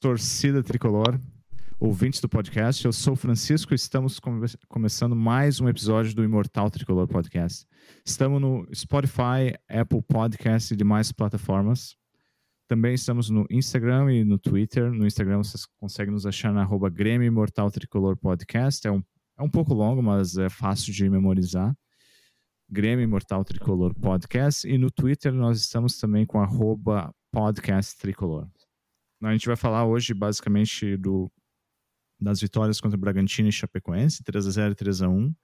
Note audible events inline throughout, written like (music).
Torcida tricolor, ouvintes do podcast. Eu sou Francisco e estamos come começando mais um episódio do Imortal Tricolor Podcast. Estamos no Spotify, Apple Podcast e demais plataformas. Também estamos no Instagram e no Twitter. No Instagram vocês conseguem nos achar na arroba Grêmio Imortal Tricolor Podcast. É um, é um pouco longo, mas é fácil de memorizar. Grêmio Imortal Tricolor Podcast. E no Twitter nós estamos também com arroba podcast tricolor. A gente vai falar hoje basicamente do, das vitórias contra o Bragantino e Chapecoense, 3 a 0 e 3 a 1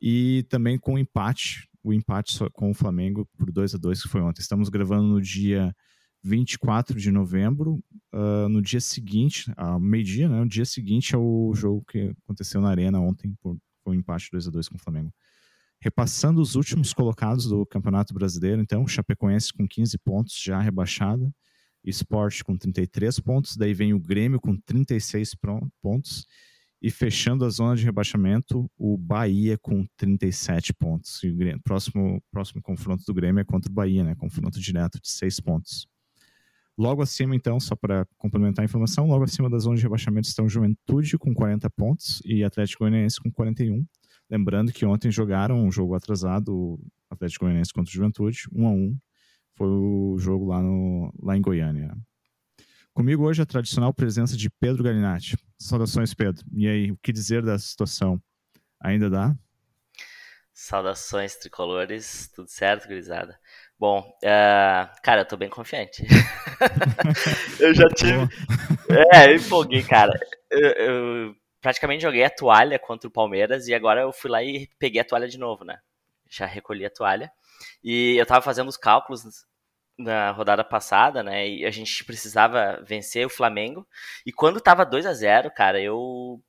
e também com o empate, o empate com o Flamengo por 2 a 2 que foi ontem. Estamos gravando no dia 24 de novembro, uh, no dia seguinte, ao meio-dia, né? O dia seguinte ao jogo que aconteceu na Arena ontem, por, foi um empate 2 a 2 com o Flamengo. Repassando os últimos colocados do Campeonato Brasileiro, então, Chapecoense com 15 pontos, já rebaixada, Esporte com 33 pontos, daí vem o Grêmio com 36 pontos, e fechando a zona de rebaixamento, o Bahia com 37 pontos. E o Grêmio, próximo, próximo confronto do Grêmio é contra o Bahia, né? Confronto direto de 6 pontos. Logo acima, então, só para complementar a informação, logo acima da zona de rebaixamento estão Juventude com 40 pontos e Atlético Goianiense com 41. Lembrando que ontem jogaram um jogo atrasado, o Atlético Goianiense contra o Juventude, 1 a 1 Foi o jogo lá, no, lá em Goiânia. Comigo hoje a tradicional presença de Pedro Galinatti. Saudações, Pedro. E aí, o que dizer da situação? Ainda dá? Saudações tricolores, tudo certo, gurizada? Bom, uh, cara, eu tô bem confiante. (laughs) eu já tive. É, eu empolguei, cara. Eu, eu, praticamente joguei a toalha contra o Palmeiras e agora eu fui lá e peguei a toalha de novo, né? Já recolhi a toalha. E eu tava fazendo os cálculos na rodada passada, né? E a gente precisava vencer o Flamengo. E quando tava 2 a 0 cara, eu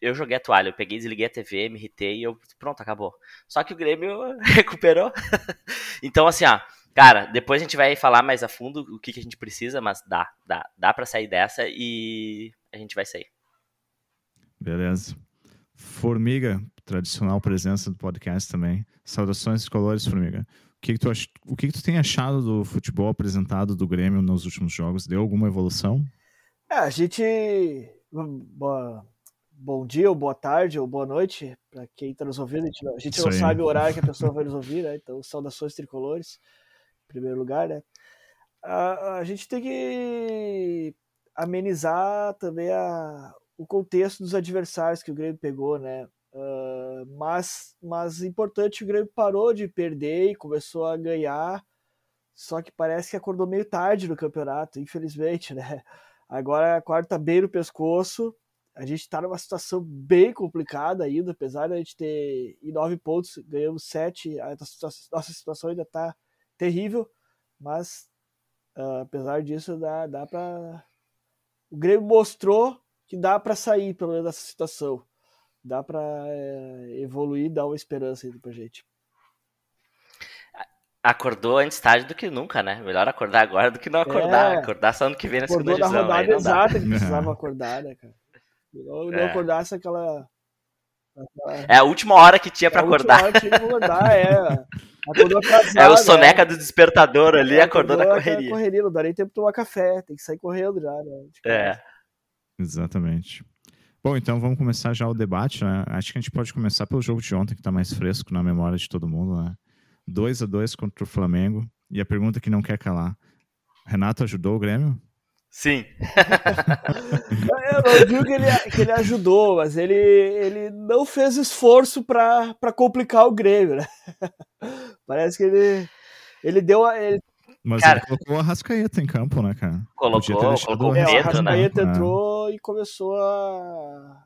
eu joguei a toalha, eu peguei, desliguei a TV, me irritei e eu pronto, acabou. Só que o Grêmio (laughs) recuperou. (laughs) então assim, ó, cara, depois a gente vai falar mais a fundo o que, que a gente precisa, mas dá, dá, dá para sair dessa e a gente vai sair. Beleza. Formiga, tradicional presença do podcast também. Saudações de colores, Formiga. O que, que tu, ach... o que, que tu tem achado do futebol apresentado do Grêmio nos últimos jogos? Deu alguma evolução? É, a gente. Boa... Bom dia, ou boa tarde, ou boa noite, para quem está nos ouvindo. A gente não, a gente não sabe o horário que a pessoa vai nos (laughs) ouvir, né? Então, saudações tricolores, em primeiro lugar, né? A, a gente tem que amenizar também a, o contexto dos adversários que o Grêmio pegou, né? Mas, mas importante, o Grêmio parou de perder e começou a ganhar, só que parece que acordou meio tarde no campeonato, infelizmente, né? Agora a quarta bem no pescoço, a gente está numa situação bem complicada ainda, apesar de a gente ter em nove pontos, ganhamos sete, a nossa situação ainda está terrível, mas uh, apesar disso dá, dá para o Grêmio mostrou que dá para sair pelo menos dessa situação. Dá para é, evoluir, dar uma esperança aí pra gente. Acordou antes tarde do que nunca, né? Melhor acordar agora do que não acordar. É, acordar só ano que vem na segunda divisão. Acordou na rodada exata que (laughs) precisava acordar, né, cara? Não, é. não acordasse aquela, aquela... É a última hora que tinha para acordar. A última hora que tinha pra acordar, é. (laughs) Acordou atrasado, é o soneca é. do despertador ali, é, acordou, acordou na correria. correria. Não dá nem tempo de tomar café, tem que sair correndo já, né? É. Exatamente. Bom, então vamos começar já o debate. Né? Acho que a gente pode começar pelo jogo de ontem, que está mais fresco na memória de todo mundo. Né? 2 a 2 contra o Flamengo. E a pergunta que não quer calar: Renato ajudou o Grêmio? Sim. (laughs) eu não digo que ele, que ele ajudou, mas ele, ele não fez esforço para complicar o Grêmio. Né? (laughs) Parece que ele, ele deu. Ele mas cara, ele colocou a Rascaeta em campo, né, cara? Colocou, colocou o é, a Rascaeta né? entrou é. e começou a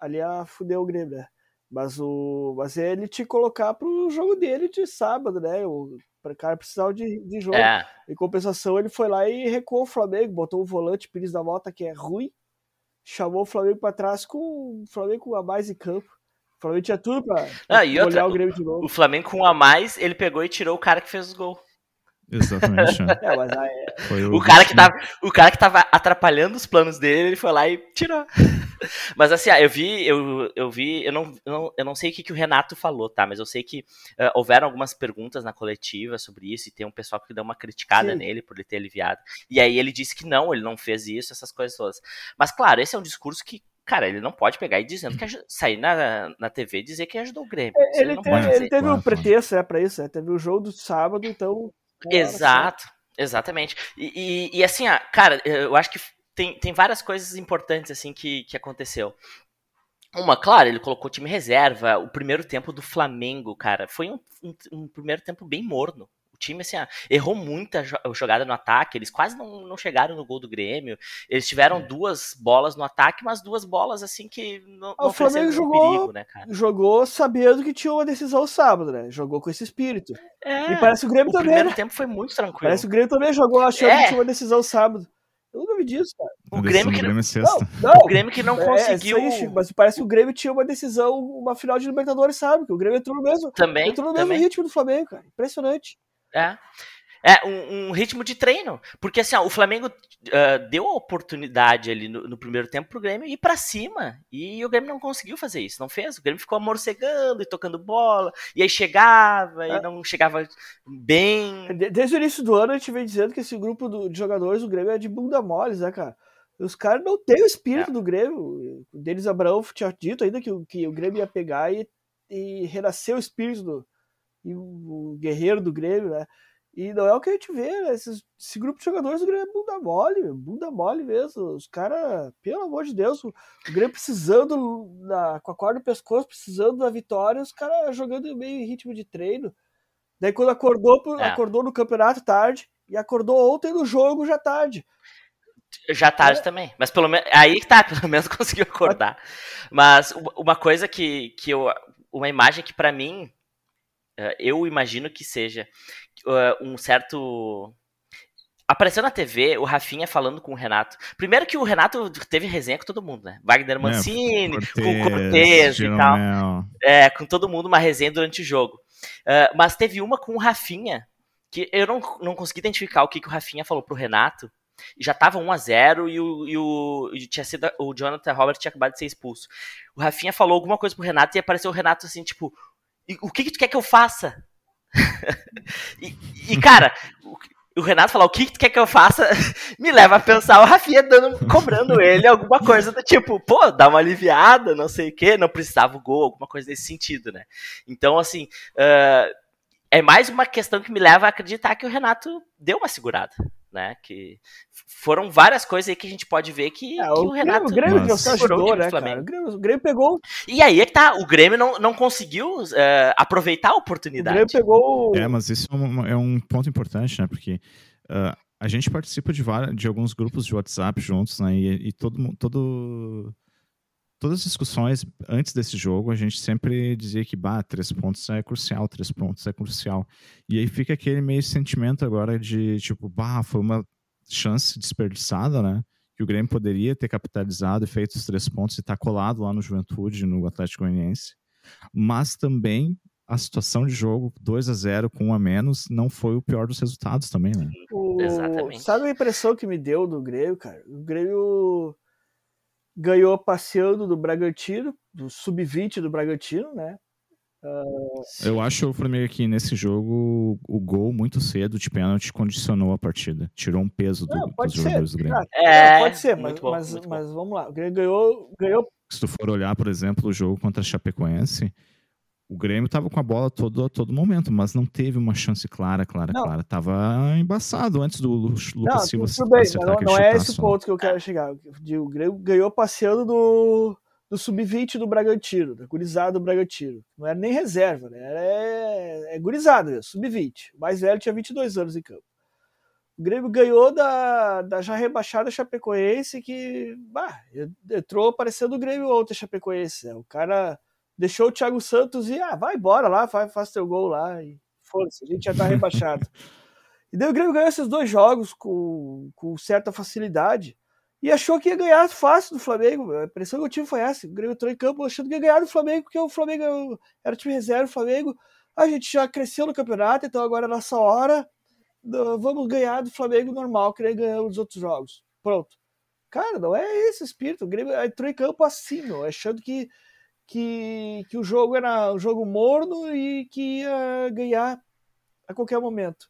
ali a fuder o Grêmio, né? Mas o mas ele te colocar pro jogo dele de sábado, né? O cara precisava de, de jogo. É. Em compensação, ele foi lá e recuou o Flamengo, botou o volante Pires da Mota que é ruim, chamou o Flamengo para trás com o Flamengo com a mais em campo. O Flamengo tinha tudo pra, ah, olhar outra, o Grêmio de novo. O Flamengo com um a mais, ele pegou e tirou o cara que fez os gols. Exatamente. (laughs) É, mas aí... o, o, cara que tava, o cara que tava atrapalhando os planos dele, ele foi lá e tirou. (laughs) mas assim, eu vi, eu, eu vi, eu não, eu não, eu não sei o que, que o Renato falou, tá? Mas eu sei que uh, houveram algumas perguntas na coletiva sobre isso e tem um pessoal que deu uma criticada Sim. nele por ele ter aliviado. E aí ele disse que não, ele não fez isso, essas coisas todas. Mas claro, esse é um discurso que Cara, ele não pode pegar e dizendo que sair na, na TV e dizer que ajudou o Grêmio. É, ele, ele, teve, ele teve um pretexto é, pra isso, é, teve o jogo do sábado, então. Exato, exatamente. E, e, e, assim, cara, eu acho que tem, tem várias coisas importantes assim que, que aconteceu. Uma, claro, ele colocou time reserva. O primeiro tempo do Flamengo, cara, foi um, um, um primeiro tempo bem morno time assim, ah, errou muita jogada no ataque, eles quase não, não chegaram no gol do Grêmio. Eles tiveram é. duas bolas no ataque, mas duas bolas assim que não, ah, o Flamengo jogou, perigo, né, cara? Jogou sabendo que tinha uma decisão sábado, né? Jogou com esse espírito. É, e parece que o Grêmio o também. O primeiro né? tempo foi muito tranquilo. Parece que o Grêmio também jogou achando é. que tinha uma decisão sábado. Eu nunca vi disso, cara. O Grêmio, que... Grêmio é não, não, o Grêmio que não é, conseguiu. É, mas parece que o Grêmio tinha uma decisão, uma final de Libertadores, sabe? Que o Grêmio entrou no mesmo, também, entrou no também. mesmo ritmo do Flamengo, cara. Impressionante. É. É, um, um, ritmo de treino. Porque assim, ó, o Flamengo uh, deu a oportunidade ali no, no, primeiro tempo pro Grêmio ir para cima. E o Grêmio não conseguiu fazer isso, não fez. O Grêmio ficou amorcegando e tocando bola. E aí chegava é. e não chegava bem. Desde o início do ano a gente vem dizendo que esse grupo do, de jogadores do Grêmio é de bunda mole, né, cara? Os caras não têm o espírito é. do Grêmio. O Denis Abraão tinha dito ainda que, que o Grêmio ia pegar e, e renascer o espírito do e o, guerreiro do Grêmio, né? E não é o que a gente vê, né? Esse, esse grupo de jogadores do Grêmio é bunda mole, bunda mole mesmo. Os caras, pelo amor de Deus, o Grêmio precisando, na, com a corda no pescoço, precisando da vitória, os caras jogando meio em ritmo de treino. Daí quando acordou, é. acordou no campeonato tarde, e acordou ontem no jogo já tarde. Já tarde é. também. Mas pelo menos. Aí que tá, (laughs) pelo menos conseguiu acordar. Mas uma coisa que, que eu. Uma imagem que para mim. Eh, eu imagino que seja uh, um certo. Apareceu na TV o Rafinha falando com o Renato. Primeiro que o Renato teve resenha com todo mundo, né? Wagner Mancini, é, com o Cortez e tal. É, com todo mundo uma resenha durante o jogo. Uh, mas teve uma com o Rafinha, que eu não, não consegui identificar o que, que o Rafinha falou pro Renato. Já tava 1 a 0 e o, e o, e tinha sido, o Jonathan Robert tinha acabado de ser expulso. O Rafinha falou alguma coisa pro Renato e apareceu o Renato assim, tipo, o que, que tu quer que eu faça? e, e, cara, o, o Renato falou: o que, tu quer que eu faça? (laughs) Me leva a pensar o Rafinha dando, cobrando ele alguma coisa do tipo, pô, dá uma aliviada, não sei o quê, não precisava o gol, alguma coisa nesse sentido, né? Então, assim, uh, é mais uma questão que me leva a acreditar que o Renato deu uma segurada né? Que foram várias coisas aí que a gente pode ver que, é, que o, o, Renato o Grêmio Nossa. ajudou, né, cara? O Grêmio, o Grêmio, pegou. E aí é que tá, o Grêmio não, não conseguiu uh, aproveitar a oportunidade. O Grêmio pegou. É, mas isso é um, é um ponto importante, né? Porque uh, a gente participa de, várias, de alguns grupos de WhatsApp juntos, né? E, e todo, todo todas as discussões antes desse jogo, a gente sempre dizia que, bah, três pontos é crucial, três pontos é crucial. E aí fica aquele meio sentimento agora de, tipo, bah, foi uma chance desperdiçada, né? Que o Grêmio poderia ter capitalizado e feito os três pontos e estar tá colado lá no Juventude, no Atlético Goianiense. Mas também a situação de jogo 2 a 0 com um a menos não foi o pior dos resultados também, né? O... Exatamente. Sabe a impressão que me deu do Grêmio, cara? O Grêmio ganhou passeando do Bragantino, do sub-20 do Bragantino, né? Uh... Eu acho o Flamengo aqui nesse jogo o gol muito cedo de pênalti condicionou a partida, tirou um peso do, Não, dos ser. jogadores do Grêmio. Ah, é, pode ser, mas, bom, mas, mas, vamos lá. O Grêmio ganhou, ganhou. Se tu for olhar, por exemplo, o jogo contra a Chapecoense, o Grêmio estava com a bola todo, a todo momento, mas não teve uma chance clara, clara, não. clara. Tava embaçado antes do Lucas não, Silva tudo bem, não, não é esse o ponto que eu quero chegar. O Grêmio ganhou passeando do, do sub-20 do Bragantino, da gurizada do Bragantino. Não era nem reserva, né? Era, é, é gurizada, sub-20. O mais velho tinha 22 anos em campo. O Grêmio ganhou da, da já rebaixada Chapecoense, que bah, entrou parecendo o Grêmio ontem, Chapecoense. Né? O cara deixou o Thiago Santos e, ah, vai embora lá, faz, faz teu gol lá e foda-se, a gente já tá (laughs) rebaixado. e daí o Grêmio ganhou esses dois jogos com, com certa facilidade e achou que ia ganhar fácil do Flamengo. A impressão que eu tive foi essa: o Grêmio entrou em campo achando que ia ganhar do Flamengo, porque o Flamengo era o time reserva, o Flamengo. A gente já cresceu no campeonato, então agora é nossa hora. vamos ganhar do Flamengo normal, que nem ganhamos os outros jogos. Pronto. Cara, não é esse espírito. O Grêmio entrou em campo assim, meu, achando que, que, que o jogo era um jogo morno e que ia ganhar a qualquer momento.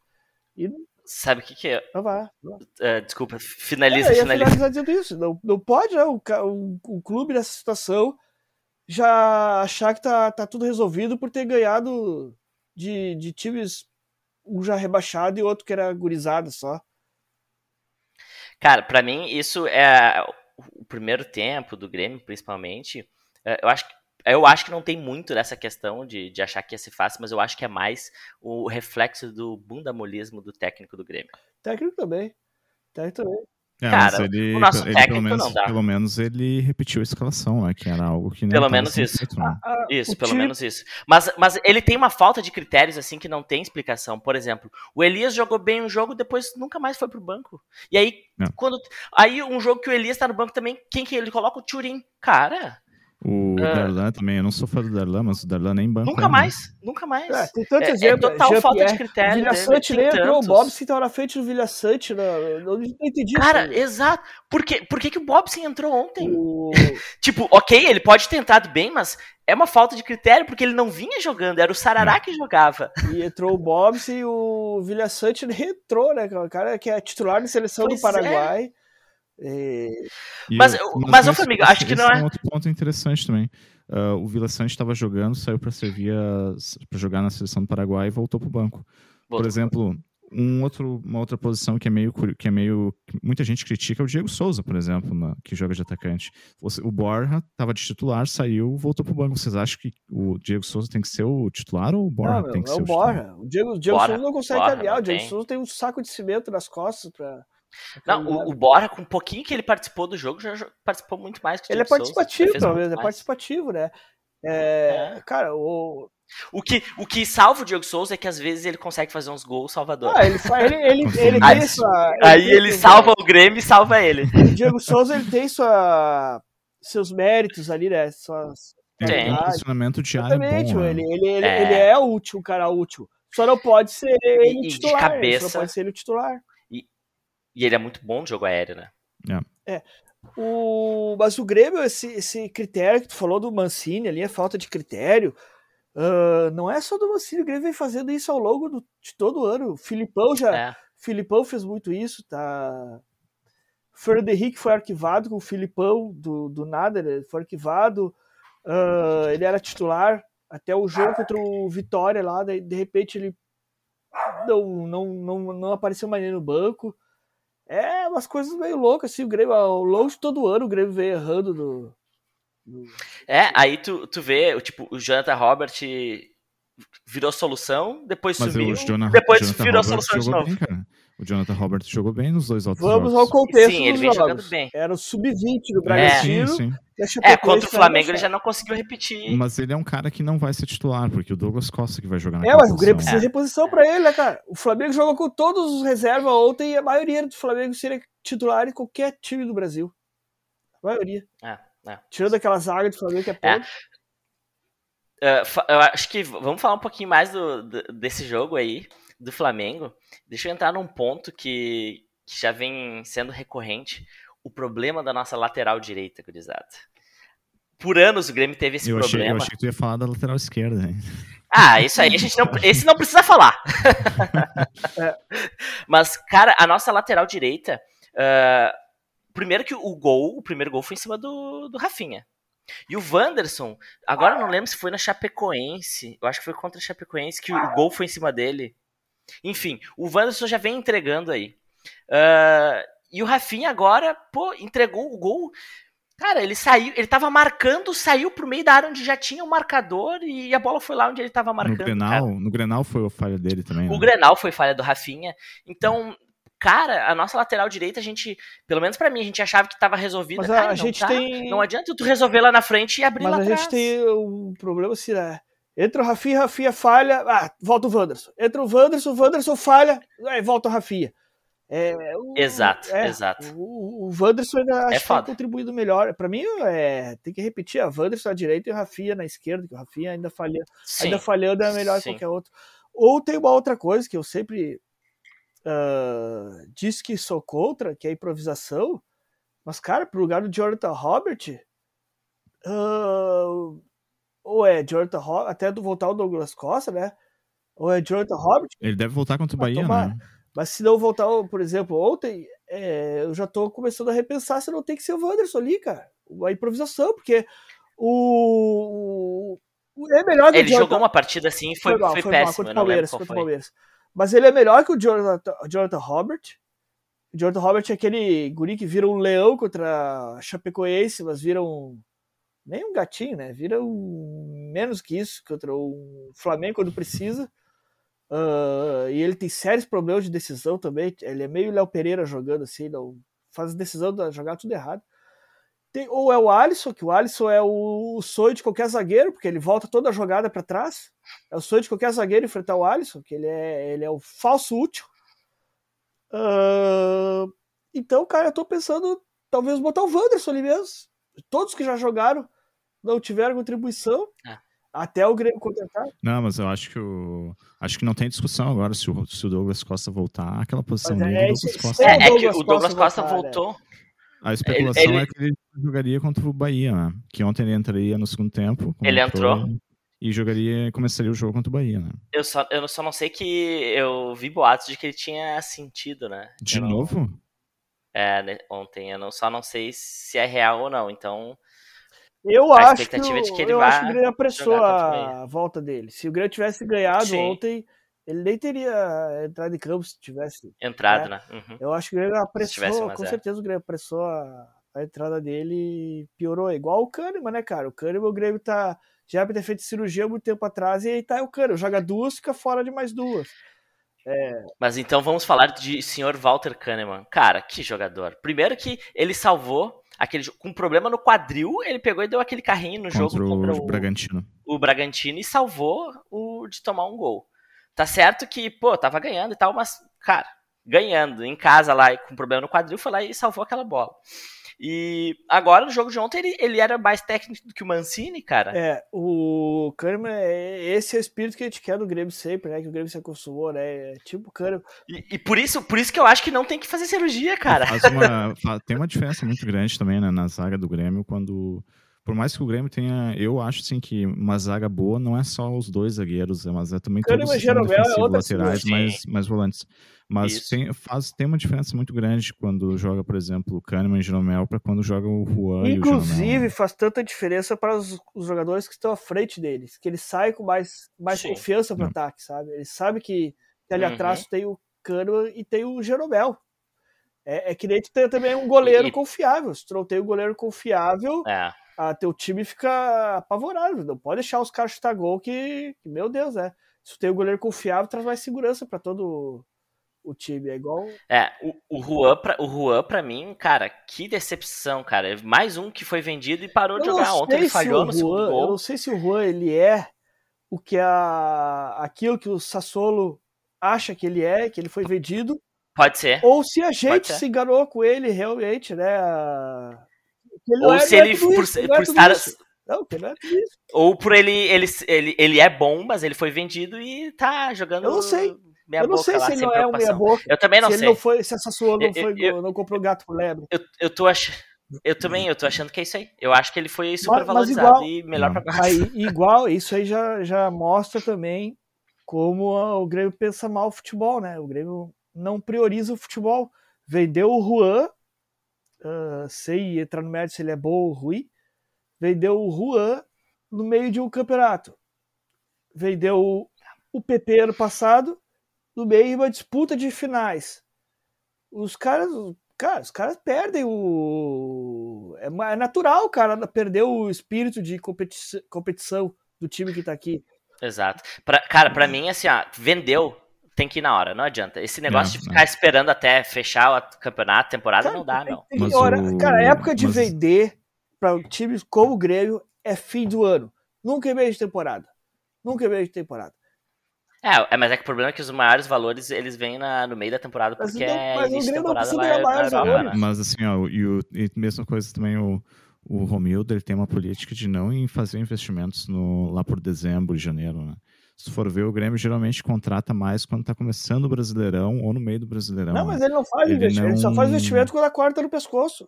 E Sabe o que, que é? Não vai. Uh, desculpa, finaliza, é, finaliza. dizendo isso. Não, não pode, né? O, o, o, clube nessa situação já achar que tá, tá tudo resolvido por ter ganhado de, de times um já rebaixado e outro que era gurizada só. Cara, para mim isso é o primeiro tempo do Grêmio, principalmente. É, eu acho que eu acho que não tem muito dessa questão de, de achar que ia ser fácil, mas eu acho que é mais o reflexo do bundamolismo do técnico do Grêmio. Técnico também. Técnico também. É, Cara, ele, o nosso ele, técnico pelo menos, não dá. Pelo menos ele repetiu a escalação, né? Que era algo que não Pelo menos isso. Feito, né? ah, ah, isso, pelo time... menos isso. Mas, mas ele tem uma falta de critérios, assim, que não tem explicação. Por exemplo, o Elias jogou bem um jogo, depois nunca mais foi pro banco. E aí, é. quando. Aí um jogo que o Elias tá no banco também, quem que ele coloca? O Turin. Cara. O uh, Darlan também, eu não sou fã do Darlan, mas o Darlan nem banco. Nunca mais, nunca mais. É, tem tantos é. É total falta de critério. Vilha Sante nem entrou, o Bobson tava na frente do Vilha Sante, não, não, não entendi. Cara, isso. exato. Por, que, por que, que o Bobson entrou ontem? O... (laughs) tipo, ok, ele pode ter entrado bem, mas é uma falta de critério, porque ele não vinha jogando, era o Sarará que jogava. E entrou o Bobson e o Vilha Sante entrou, né? O cara que é titular da seleção pois do Paraguai. É. E... Mas, mas, mas Flamengo, acho que não é. é um outro ponto interessante também. Uh, o Vila Sante estava jogando, saiu para servir para jogar na seleção do Paraguai e voltou para o banco. Voltou. Por exemplo, um outro, uma outra posição que é meio que é meio que muita gente critica é o Diego Souza, por exemplo, na, que joga de atacante. O Borja estava de titular, saiu, voltou para o banco. Vocês acham que o Diego Souza tem que ser o titular ou o Borja não, tem que é ser o, o Borja. O Diego, Diego Souza não consegue caminhar. o Diego tem. Souza tem um saco de cimento nas costas para não, o, o, Bora, com um pouquinho que ele participou do jogo, já participou muito mais que o Ele é participativo, pelo menos, é participativo, né? É, é. Cara, o. O que, o que salva o Diego Souza é que às vezes ele consegue fazer uns gols salvadores. Ah, ele, ele, ele, (laughs) ele aí, tem sua, ele aí tem ele salva o Grêmio e salva ele. O Diego Souza ele tem sua, seus méritos ali, né? Suas, tem um posicionamento diário Exatamente, bom, né? ele, ele, ele, é. ele é útil, um cara útil. Só não pode ser ele o titular. De cabeça, só pode ser ele o titular. E ele é muito bom no jogo aéreo, né? É. é. O, mas o Grêmio, esse, esse critério que tu falou do Mancini ali, a falta de critério, uh, não é só do Mancini, o Grêmio vem fazendo isso ao longo do, de todo o ano. O Filipão já. É. Filipão fez muito isso, tá? Fernando Henrique foi arquivado com o Filipão do, do nada, ele foi arquivado. Uh, ele era titular até o jogo contra o Vitória lá, de, de repente ele não, não, não, não apareceu mais no banco. É umas coisas meio loucas, assim, o Grêmio, ao longo de todo ano, o Grêmio vem errando no. no... É, aí tu, tu vê, tipo, o Jonathan Robert virou solução, depois Mas sumiu, Jonathan, depois Jonathan virou Robert solução de novo. Bem, o Jonathan Robert jogou bem nos dois outros Vamos jogos. ao contexto sim, ele vem jogando bem. Era o sub-20 do Bragantino. É, sim, sim. é, contra o Flamengo ele já não conseguiu repetir. Mas ele é um cara que não vai ser titular, porque o Douglas Costa que vai jogar na É, mas o Grêmio precisa de reposição pra ele, né, cara? O Flamengo jogou com todos os reservas ontem e a maioria do Flamengo seria titular em qualquer time do Brasil. A maioria. É, é. Tirando aquela zaga do Flamengo que é, é. Uh, eu acho que vamos falar um pouquinho mais do, do, desse jogo aí, do Flamengo. Deixa eu entrar num ponto que, que já vem sendo recorrente. O problema da nossa lateral direita, gurizada. Por anos o Grêmio teve esse eu problema. Achei, eu achei que tu ia falar da lateral esquerda. Hein? Ah, isso aí a gente não, (laughs) esse não precisa falar. (laughs) Mas, cara, a nossa lateral direita. Uh, primeiro que o gol, o primeiro gol foi em cima do, do Rafinha. E o Wanderson, agora não lembro se foi na Chapecoense, eu acho que foi contra a Chapecoense que o gol foi em cima dele. Enfim, o Wanderson já vem entregando aí. Uh, e o Rafinha agora, pô, entregou o gol. Cara, ele saiu, ele tava marcando, saiu pro meio da área onde já tinha o um marcador e a bola foi lá onde ele tava marcando. No Grenal, no Grenal foi a falha dele também. O né? Grenal foi falha do Rafinha. Então, cara, a nossa lateral direita, a gente, pelo menos para mim, a gente achava que tava resolvida. Mas a, cara, a gente tá, tem. Não adianta tu resolver lá na frente e abrir Mas lá atrás. Mas a gente tem um problema se né? Entra o Rafinha, Rafinha falha, ah, volta o Wanderson. Entra o Wanderson, o Wanderson falha, aí volta o Rafinha. É, o, exato, é, exato. O, o Wanderson ainda é acho que tem contribuído melhor. Para mim, é, tem que repetir: a Wanderson à direita e o Rafinha na esquerda, que o Rafinha ainda falhando, ainda falhando é melhor Sim. que qualquer outro. Ou tem uma outra coisa que eu sempre uh, diz que sou contra, que é improvisação, mas, cara, pro lugar do Jonathan Robert, uh, ou é Jonathan Robert, até do voltar o Douglas Costa, né? Ou é Jonathan Robert. Ele deve voltar contra o Bahia, né? Mas se não voltar, por exemplo, ontem, é, eu já tô começando a repensar se não tem que ser o Wanderson ali, cara. A improvisação, porque o. o é melhor que Ele jogou uma partida assim e foi, foi, mal, foi, foi péssimo. Mal, contra o Palmeiras, contra Palmeiras. Mas ele é melhor que o Jonathan, Jonathan Robert. O Jonathan Robert é aquele guri que vira um leão contra a Chapecoense, mas vira um. Nem um gatinho, né? Vira um. Menos que isso, contra o Flamengo quando precisa. Uh, e ele tem sérios problemas de decisão também. Ele é meio Léo Pereira jogando assim, não faz a decisão da jogar tudo errado. Tem, ou é o Alisson, que o Alisson é o, o sonho de qualquer zagueiro, porque ele volta toda a jogada para trás. É o sonho de qualquer zagueiro enfrentar o Alisson, que ele é, ele é o falso útil. Uh, então, cara, eu tô pensando talvez botar o Wanderson ali mesmo. Todos que já jogaram não tiveram contribuição. É. Até o Grêmio contratar. Não, mas eu acho que o. Acho que não tem discussão agora se o, se o Douglas Costa voltar, aquela posição dele. É, Douglas Costa. É, é, que o Douglas Costa, Costa voltou. A especulação ele, ele... é que ele jogaria contra o Bahia, né? Que ontem ele entraria no segundo tempo. Ele entrou. E jogaria, começaria o jogo contra o Bahia, né? Eu só, eu só não sei que eu vi boatos de que ele tinha sentido, né? De eu novo? Não... É, né, ontem. Eu não, só não sei se é real ou não. Então, eu a acho que, o, de que ele eu vai acho que o Grêmio apressou a volta dele. Se o Grêmio tivesse ganhado Sim. ontem, ele nem teria entrado em campo se tivesse. Entrado, né? né? Uhum. Eu acho que o Grêmio apressou, com certeza o Grêmio apressou a, a, entrada dele e piorou. É igual o Kahneman, né, cara? O Kahneman, o Grêmio tá. Já ter feito cirurgia há muito tempo atrás e aí tá o Kahneman. Joga duas, fica fora de mais duas. É... Mas então vamos falar de senhor Walter Kahneman. Cara, que jogador. Primeiro que ele salvou aquele com problema no quadril, ele pegou e deu aquele carrinho no contra jogo contra o, o Bragantino. O Bragantino e salvou o de tomar um gol. Tá certo que, pô, tava ganhando e tal, mas, cara, ganhando em casa lá com problema no quadril, foi lá e salvou aquela bola. E agora no jogo de ontem ele, ele era mais técnico do que o Mancini, cara. É, o Kahneman, é, esse é o espírito que a gente quer do Grêmio sempre, né? Que o Grêmio se acostumou, né? É tipo o Kahneman. E, e, por, isso, por isso que eu acho que não tem que fazer cirurgia, cara. Uma, tem uma diferença muito grande também né, na zaga do Grêmio quando por mais que o Grêmio tenha, eu acho sim que uma zaga boa não é só os dois zagueiros, mas é também todos os defensivos, laterais, mais, mais volantes. Mas tem, faz, tem uma diferença muito grande quando joga, por exemplo, o Kahneman e o Jeromel para quando joga o Juan Inclusive, faz tanta diferença para os, os, jogadores que estão à frente deles, que eles saem com mais, mais confiança para o ataque, sabe? Eles sabem que, que ali uhum. atrás tem o Kahneman e tem o Jeromel. É, é que nem tu tem também um goleiro e... confiável. Se tu não tem um goleiro confiável, é a teu time fica apavorado. Não pode deixar os caras chutar gol que, que meu Deus, é. Se tem o goleiro confiável, traz mais segurança para todo o time. É igual. É, o, o Juan, pra, o Juan, pra mim, cara, que decepção, cara. Mais um que foi vendido e parou eu de jogar. Ontem ele falhou no Juan, segundo gol. Eu não sei se o Juan ele é o que a, aquilo que o Sassolo acha que ele é, que ele foi vendido. Pode ser. Ou se a gente se enganou com ele realmente, né? Ou é, se ele, por, é estar. Não, não é isso. Ou por ele, ele, ele, ele é bom, mas ele foi vendido e tá jogando. Eu não sei. eu não sei lá, se ele não é um meia boca. Eu também não se sei. Ele não foi, se essa sua não, foi, eu, não comprou gato por lebre. Eu, eu tô achando. Eu também, eu tô achando que é isso aí. Eu acho que ele foi super valorizado e melhor para aí, Igual, isso aí já, já mostra também como o Grêmio pensa mal o futebol, né? O Grêmio não prioriza o futebol. Vendeu o Juan uh, sei entrar no mérito se ele é bom ou ruim, vendeu o Juan no meio de um campeonato. Vendeu o PP ano passado no meio de uma disputa de finais. Os caras, cara, os caras perdem o. É, é natural, cara, perder o espírito de competi competição do time que tá aqui. Exato. Pra, cara, para mim, assim, ó, vendeu tem que ir na hora, não adianta. Esse negócio de ficar esperando até fechar o campeonato, temporada, cara, não dá, não. Mas hora, o... Cara, a época de Mas... vender para times como o Grêmio é fim do ano. Nunca é meio de temporada. Nunca é meio de temporada. É, é, mas é que o problema é que os maiores valores eles vêm na, no meio da temporada porque mas, é mas início de temporada lá, né? Mas assim, ó, e, o, e mesma coisa também o, o Romildo, ele tem uma política de não fazer investimentos no, lá por dezembro, janeiro, né? Se for ver, o Grêmio geralmente contrata mais quando tá começando o Brasileirão ou no meio do Brasileirão. Não, mas ele não faz ele investimento, não... ele só faz investimento quando a quarta no pescoço.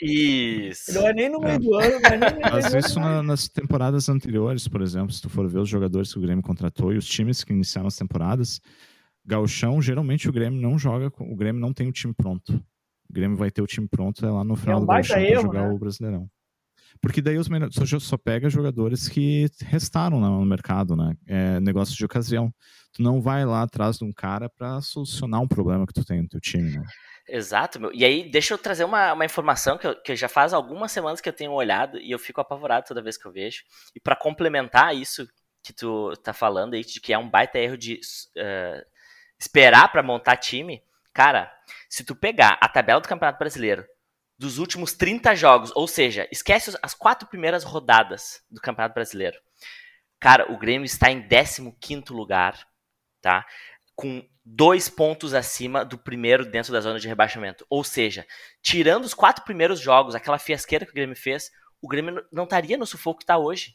Isso. Não é nem no meio é. do ano, não é nem no meio (laughs) Mas isso na, nas temporadas anteriores, por exemplo, se tu for ver os jogadores que o Grêmio contratou e os times que iniciaram as temporadas, Galchão, geralmente o Grêmio não joga, o Grêmio não tem o time pronto. O Grêmio vai ter o time pronto é lá no final é um do Galchão para jogar né? o Brasileirão. Porque daí os só, só pega jogadores que restaram né, no mercado, né? É negócio de ocasião. Tu não vai lá atrás de um cara para solucionar um problema que tu tem no teu time, né? Exato, meu. E aí, deixa eu trazer uma, uma informação que, eu, que já faz algumas semanas que eu tenho olhado e eu fico apavorado toda vez que eu vejo. E para complementar isso que tu tá falando aí, de que é um baita erro de uh, esperar para montar time, cara, se tu pegar a tabela do Campeonato Brasileiro dos últimos 30 jogos, ou seja, esquece as quatro primeiras rodadas do Campeonato Brasileiro. Cara, o Grêmio está em 15 lugar, tá? Com dois pontos acima do primeiro dentro da zona de rebaixamento. Ou seja, tirando os quatro primeiros jogos, aquela fiasqueira que o Grêmio fez, o Grêmio não estaria no sufoco que está hoje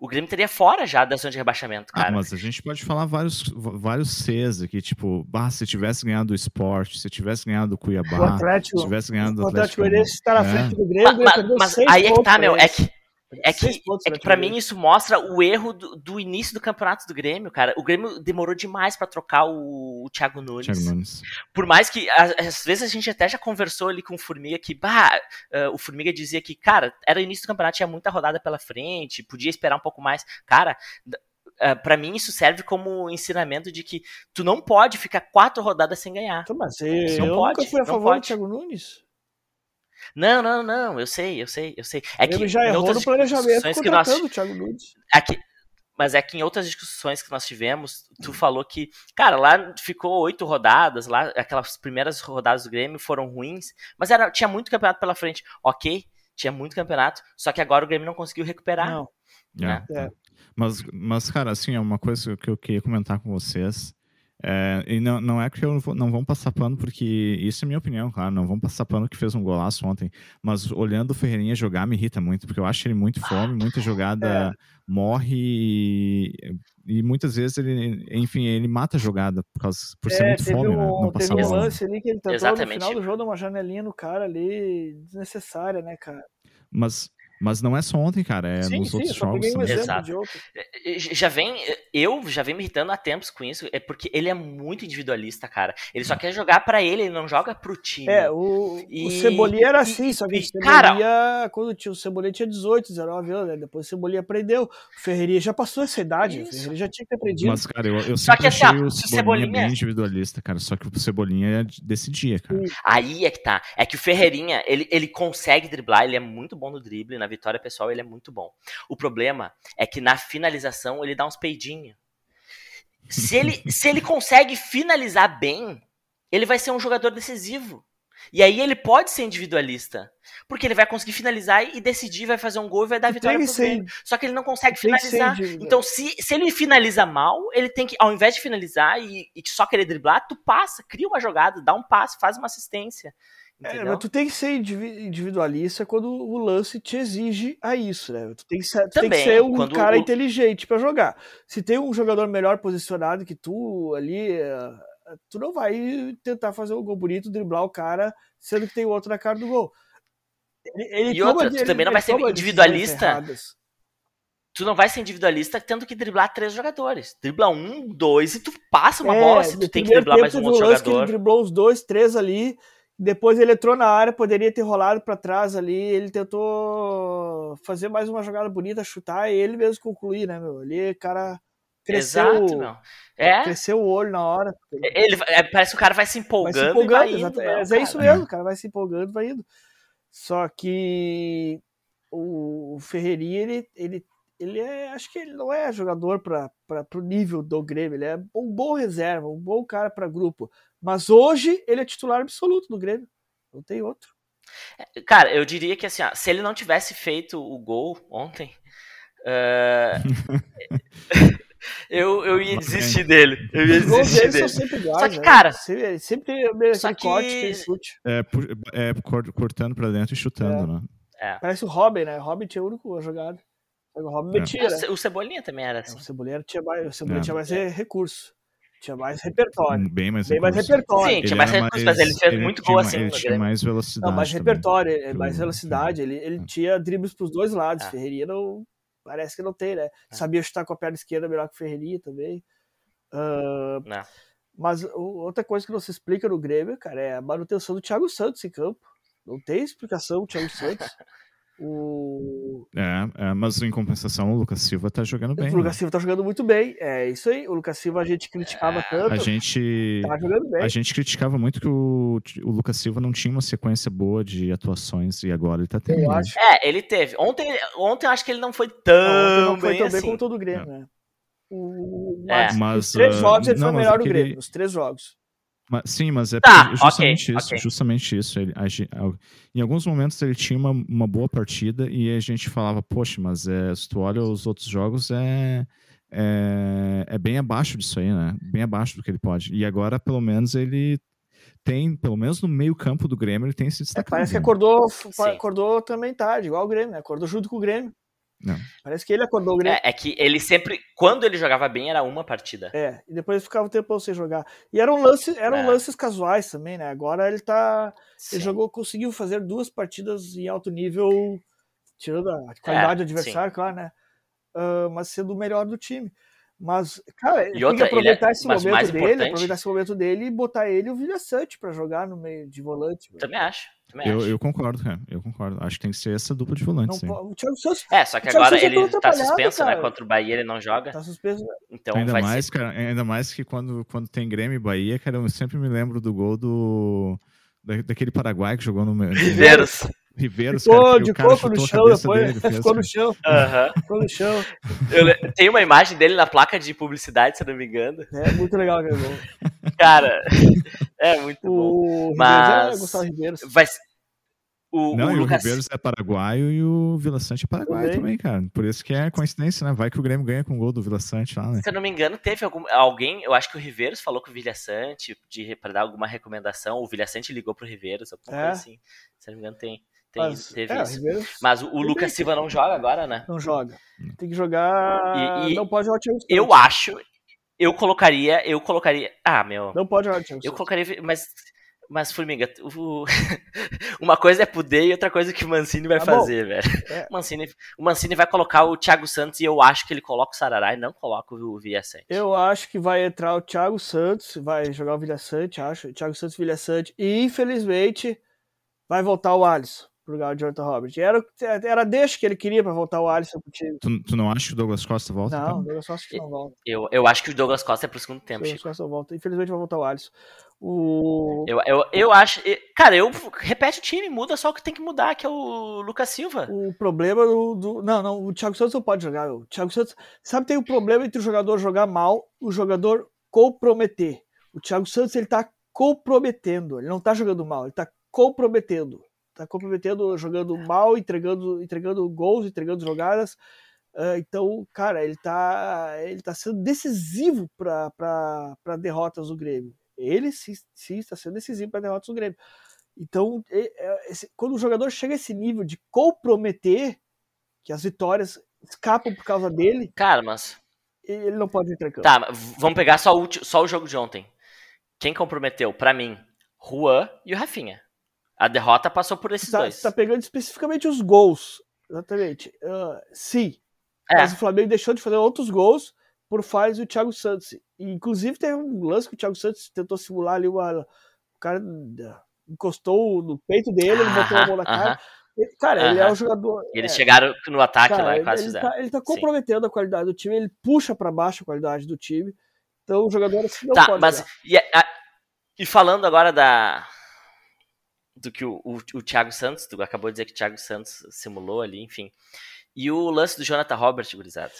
o Grêmio teria fora já da zona de rebaixamento, ah, cara. Ah, mas a gente pode falar vários, vários Cs aqui, tipo, bah, se tivesse ganhado o esporte, se tivesse ganhado o Cuiabá, o Atlético, se tivesse ganhado o Atlético. O Atlético está na frente do Grêmio, mas, mas aí é que tá, meu, é que é que, é que para mim isso mostra o erro do, do, início do campeonato do Grêmio, cara. O Grêmio demorou demais para trocar o, o Thiago, Nunes. Thiago Nunes. Por mais que, às vezes, a gente até já conversou ali com o Formiga que, bah, uh, o Formiga dizia que, cara, era o início do campeonato, tinha muita rodada pela frente, podia esperar um pouco mais. Cara, uh, para mim isso serve como ensinamento de que tu não pode ficar quatro rodadas sem ganhar. Então, mas eu, eu pode, nunca fui a favor do Thiago Nunes. Não, não, não, eu sei, eu sei, eu sei. É que ele já errou no planejamento que nós, o Thiago Nunes. Aqui, mas é que em outras discussões que nós tivemos, tu falou que, cara, lá ficou oito rodadas, lá aquelas primeiras rodadas do Grêmio foram ruins, mas era, tinha muito campeonato pela frente. Ok, tinha muito campeonato, só que agora o Grêmio não conseguiu recuperar. Não. Né? É. É. Mas, mas, cara, assim, é uma coisa que eu queria comentar com vocês. É, e não, não é que eu não vão passar pano, porque isso é minha opinião, claro, não vão passar pano que fez um golaço ontem, mas olhando o Ferreirinha jogar me irrita muito, porque eu acho ele muito fome, muita (laughs) jogada é. morre e, e, muitas vezes ele, enfim, ele mata a jogada por, causa, por ser é, muito fome, um, né? Não teve um lance ali que ele tentou Exatamente. no final do jogo dar uma janelinha no cara ali, desnecessária, né, cara? Mas mas não é só ontem, cara, é sim, nos sim, outros jogos. Um Exato. É, é, já vem, eu já venho me irritando há tempos com isso, é porque ele é muito individualista, cara. Ele só quer jogar para ele, ele não joga pro time. É, o, e... o Cebolinha era assim, só que o Cebolinha, cara, quando tinha, o Cebolinha tinha 18, 19 anos, né? depois o Cebolinha aprendeu. O Ferreirinha já passou essa idade, isso. o Ferreirinha já tinha que ter aprendido. Mas, cara, eu, eu só que, assim, achei o Cebolinha, Cebolinha bem individualista, cara, só que o Cebolinha decidia, cara. Aí é que tá, é que o Ferreirinha, ele, ele consegue driblar, ele é muito bom no drible, na vitória pessoal ele é muito bom. O problema é que na finalização ele dá uns peidinhos. Se ele, (laughs) se ele consegue finalizar bem, ele vai ser um jogador decisivo. E aí ele pode ser individualista. Porque ele vai conseguir finalizar e decidir, vai fazer um gol e vai dar a vitória pro Grêmio. Só que ele não consegue finalizar. Então, se, se ele finaliza mal, ele tem que, ao invés de finalizar e, e só querer driblar, tu passa, cria uma jogada, dá um passe, faz uma assistência. É, mas tu tem que ser individualista quando o lance te exige a isso, né? Tu tem que ser, Também, tem que ser um cara o... inteligente para jogar. Se tem um jogador melhor posicionado que tu ali, eh, tu não vai tentar fazer um gol bonito, driblar o cara, sendo que tem outro na cara do gol. Ele, ele e outra, tu também não vai ser individualista. Tu não vai ser individualista tendo que driblar três jogadores. Dribla um, dois e tu passa uma é, bola se tu tem que driblar mais um outro jogador. Que ele driblou os dois, três ali depois ele entrou na área, poderia ter rolado para trás ali. Ele tentou fazer mais uma jogada bonita, chutar e ele mesmo concluir, né, meu? Ali, cara cresceu, Exato, meu. É? cresceu o olho na hora. Ele, é, parece que o cara vai se empolgando. Vai se empolgando, e vai indo, é, é, isso mesmo, o cara vai se empolgando, vai indo. Só que o, o Ferreirinha, ele, ele, ele é, acho que ele não é jogador para o nível do Grêmio, ele é um bom reserva, um bom cara para grupo. Mas hoje ele é titular absoluto do Grêmio. Não tem outro. É, cara, eu diria que assim, ó, se ele não tivesse feito o gol ontem, uh... (laughs) eu, eu ia desistir dele. Eu ia desistir dele. Sempre iguais, só que, né? cara. Sempre, sempre tem o mesmo que... corte, tem chute. É, é, cortando pra dentro e chutando, é. né? É. Parece o Robin, né? O Robin tinha o único jogado. O Robin é. metia, né? O Cebolinha também era assim. O Cebolinha tinha mais, o Cebolinha tinha mais recurso. Tinha mais repertório. Bem mais Bem mais repertório. Sim, tinha mais recurso, mas ele fez ele muito gol assim. Ele tinha mais velocidade. Não, mais repertório, também. mais velocidade. Ele, ele tinha dribles pros dois lados. Ah. Ferreirinha não. Parece que não tem, né? Ah. Sabia chutar com a perna esquerda melhor que o Ferreirinha também. Uh, mas outra coisa que não se explica no Grêmio, cara, é a manutenção do Thiago Santos em campo. Não tem explicação o Thiago Santos. (laughs) O... É, é, mas em compensação o Lucas Silva tá jogando bem. O Lucas né? Silva tá jogando muito bem. É isso aí. O Lucas Silva a gente criticava é, tanto. A gente. Tá jogando bem. A gente criticava muito que o, o Lucas Silva não tinha uma sequência boa de atuações e agora ele tá tendo. Eu acho. É, ele teve. Ontem, ontem eu acho que ele não foi tão. Não, não foi tão bem, bem como todo o Grêmio, é. né? O, mas, mas, os três uh, jogos ele não, foi o melhor do aquele... Grêmio. Os três jogos. Mas, sim, mas é tá, justamente okay, isso. Okay. Justamente isso. Ele, a, a, em alguns momentos ele tinha uma, uma boa partida e a gente falava, poxa, mas é, se tu olha os outros jogos, é, é, é bem abaixo disso aí, né? Bem abaixo do que ele pode. E agora, pelo menos, ele tem, pelo menos no meio campo do Grêmio, ele tem se destacado. É, parece que acordou, acordou também tarde, igual o Grêmio, né? Acordou junto com o Grêmio. Não. Parece que ele acordou o Grêmio. É, é, que ele sempre, quando ele jogava bem, era uma partida. É, e depois ficava um tempo sem jogar. E eram, lance, eram é. lances casuais também, né? Agora ele tá. Sim. Ele jogou, conseguiu fazer duas partidas em alto nível, tirando a qualidade é, do adversário, sim. claro, né? Uh, mas sendo o melhor do time. Mas, cara, e tem que aproveitar é, esse momento dele, aproveitar esse momento dele e botar ele e o Vilha Sante pra jogar no meio de volante. Também acho. Eu, eu, concordo, cara. Eu concordo. Acho que tem que ser essa dupla de volantes. Não, o Thiago Santos, é, só que agora ele tá suspenso, né? Contra o Bahia ele não joga. Tá suspenso. Então ainda mais, ser... cara, ainda mais que quando, quando tem Grêmio e Bahia, cara, eu sempre me lembro do gol do daquele Paraguai que jogou no Riveiros. Riveiros, ficou de coco no chão depois, dele, ficou no chão. Uhum. Ficou no chão. Eu, tem uma imagem dele na placa de publicidade, se eu não me engano. É muito legal aquele gol. Cara, (laughs) é muito o bom. Mas é Riveiros. Vai, o, não, o, Lucas... o Ribeiros é paraguaio e o Vila Sante é paraguaio também, cara. Por isso que é coincidência, né? Vai que o Grêmio ganha com o gol do Vila Sante lá, né? Se eu não me engano, teve algum, alguém, eu acho que o Riveiros falou com o Vila Sante de, pra dar alguma recomendação. O Vila Sante ligou pro Riveiros, alguma é. coisa assim. Se eu não me engano, tem. Tem Mas, teve é, isso. Riveiros... Mas o, o Lucas Silva não joga agora, né? Não joga. Tem que jogar. E, e não pode jogar o time Eu acho. Eu colocaria. Eu colocaria. Ah, meu. Não pode jogar o time Eu colocaria. Mas mas, Formiga, o... (laughs) uma coisa é poder e outra coisa que o Mancini vai tá fazer, velho. É. O, Mancini, o Mancini vai colocar o Thiago Santos e eu acho que ele coloca o Sarará e não coloca o Vilhaçante. Eu acho que vai entrar o Thiago Santos, vai jogar o Vilhaçante, acho. Thiago Santos e Vilhaçante. E, infelizmente, vai voltar o Alisson pro lugar de Jonathan Robert. Era, era deixa que ele queria para voltar o Alisson pro time. Tu, tu, não acha que o Douglas Costa volta? Não, então? o Douglas Costa não volta. Eu, eu acho que o Douglas Costa é pro segundo tempo, o Douglas Costa volta. Infelizmente vai voltar o Alisson. O... Eu, eu, eu acho. Cara, eu repete o time, muda só o que tem que mudar, que é o Lucas Silva. O problema do. do não, não, o Thiago Santos não pode jogar. O Thiago Santos. Sabe, tem o um problema entre o jogador jogar mal o jogador comprometer. O Thiago Santos ele tá comprometendo. Ele não tá jogando mal, ele tá comprometendo. Tá comprometendo, jogando mal, entregando, entregando gols, entregando jogadas. Uh, então, cara, ele tá, ele tá sendo decisivo para derrotas do Grêmio. Ele sim, sim está sendo decisivo para derrotas do Grêmio. Então, esse, quando o jogador chega a esse nível de comprometer, que as vitórias escapam por causa dele. Cara, mas. Ele não pode entrar em campo. Tá, vamos pegar só o, só o jogo de ontem. Quem comprometeu, para mim, Juan e o Rafinha. A derrota passou por esses tá, dois. Você tá pegando especificamente os gols. Exatamente. Uh, sim. É. Mas o Flamengo deixou de fazer outros gols por falhas do Thiago Santos. E, inclusive teve um lance que o Thiago Santos tentou simular ali uma. O cara encostou no peito dele, ele botou a mão na cara. Cara, ele é um jogador. E eles é, chegaram no ataque cara, lá e quase ele fizeram. Tá, ele tá comprometendo Sim. a qualidade do time, ele puxa para baixo a qualidade do time. Então o jogador assim não tá, pode. Mas, e, a, e, falando agora da. Do que o, o, o Thiago Santos, tu acabou de dizer que o Thiago Santos simulou ali, enfim. E o lance do Jonathan Robert, gurizada.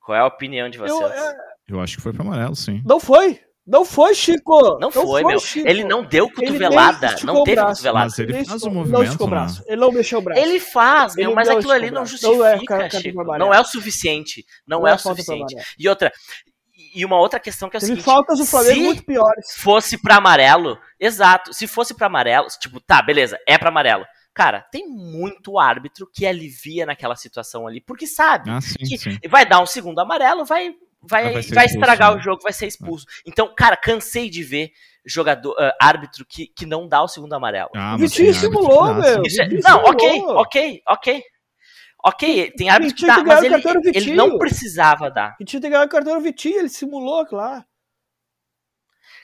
Qual é a opinião de vocês? Eu, é... eu acho que foi para amarelo, sim. Não foi! Não foi, Chico! Não, não foi, foi, meu. Chico. Ele não deu cotovelada. Não teve cotovelada. Mas ele faz o movimento, não braço. Ele não mexeu o braço. Ele faz, meu, mas aquilo ali não justifica, não é, Chico. Não é o suficiente. Não, não é, é o suficiente. E outra, e uma outra questão que é o Teve seguinte, faltas do Flamengo muito piores. fosse para amarelo, exato, se fosse para amarelo, tipo, tá, beleza, é para amarelo. Cara, tem muito árbitro que alivia naquela situação ali, porque sabe ah, sim, que sim. vai dar um segundo amarelo, vai vai, vai, vai estragar né? o jogo, vai ser expulso. Então, cara, cansei de ver jogador, uh, árbitro que, que não dá o segundo amarelo. Ah, Vitinho simulou, meu. É, não, ok, ok, ok. Ok, tem árbitro que dá, mas ele, ele não precisava dar. Vitinho tem que ganhar o cartão Vitinho, ele simulou, claro.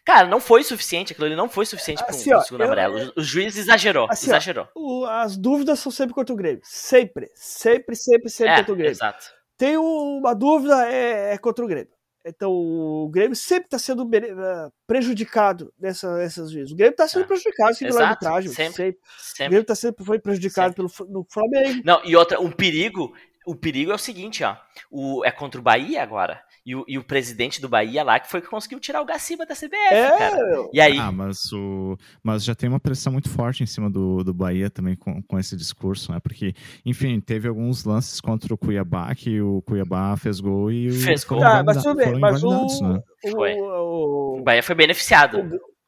Cara, não foi suficiente, aquilo ali não foi suficiente para um, assim, segundo eu, amarelo. O, juiz exagerou, assim, exagerou. Ó, as dúvidas são sempre contra o Grêmio. Sempre, sempre, sempre, sempre é, contra o Grêmio. Exato. Tem uma dúvida, é, é contra o Grêmio. Então, o Grêmio sempre está sendo eh, prejudicado nessa, nessas vezes. O Grêmio está sendo é. prejudicado sim, pela arbitragem. Sempre, sempre. sempre. O Grêmio tá sempre foi prejudicado sempre. pelo no Flamengo. Não, e outra, um perigo. O perigo é o seguinte, ó. O, é contra o Bahia agora. E o, e o presidente do Bahia lá que foi que conseguiu tirar o Gaciba da CBF, é, cara. E aí... Ah, mas, o, mas já tem uma pressão muito forte em cima do, do Bahia também com, com esse discurso, né? Porque, enfim, teve alguns lances contra o Cuiabá que o Cuiabá fez gol e fez gol. Ah, mas tudo bem, mas o, né? o, o, Bahia foi beneficiado.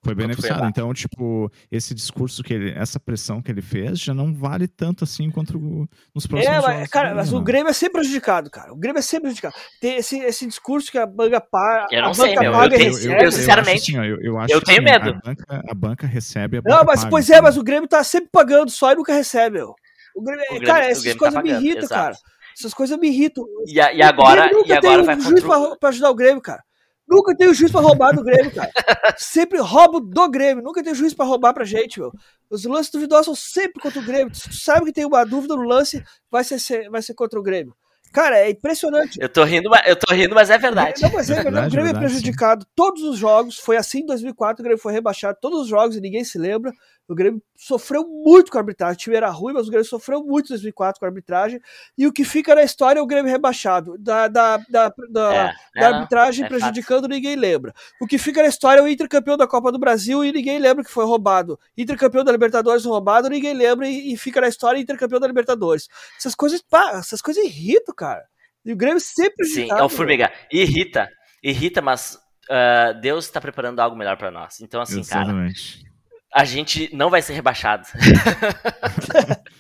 Foi beneficiado. Então, tipo, esse discurso que ele, essa pressão que ele fez já não vale tanto assim quanto nos próximos é, mas, jogos. Cara, mas o Grêmio é sempre prejudicado, cara. O Grêmio é sempre prejudicado. Tem esse, esse discurso que a banca paga. Eu não sei, meu. Eu, tenho, eu, eu, sinceramente. Eu, eu, acho, eu tenho assim, medo. A banca, a banca recebe, a banca Não, mas paga, pois é, mas o Grêmio tá sempre pagando só e nunca recebe, meu. O Grêmio, o Grêmio cara, essas tá coisas tá me irritam, cara. Essas coisas me irritam. E, e agora, e agora vai um juiz pra, pra ajudar o Grêmio, cara. Nunca tem o juiz pra roubar do Grêmio, cara. (laughs) Sempre roubo do Grêmio. Nunca tem juiz pra roubar pra gente, meu. Os lances duvidosos são sempre contra o Grêmio. Se tu sabe que tem uma dúvida no lance, vai ser, vai ser contra o Grêmio. Cara, é impressionante. Eu tô rindo, eu tô rindo, mas é verdade. Não, mas é, é verdade. O Grêmio é prejudicado. Sim. Todos os jogos, foi assim em 2004, o Grêmio foi rebaixado. Todos os jogos e ninguém se lembra. O Grêmio sofreu muito com a arbitragem. O time era ruim, mas o Grêmio sofreu muito em 2004 com a arbitragem. E o que fica na história é o Grêmio rebaixado. Da, da, da, da, é, da arbitragem é prejudicando, fato. ninguém lembra. O que fica na história é o intercampeão da Copa do Brasil e ninguém lembra que foi roubado. Intercampeão da Libertadores roubado, ninguém lembra e, e fica na história intercampeão da Libertadores. Essas coisas, pá, essas coisas irritam, cara. E o Grêmio sempre Sim, é o Formiga. Irrita. Irrita, mas uh, Deus está preparando algo melhor para nós. Então, assim, Exatamente. cara a gente não vai ser rebaixado. (laughs)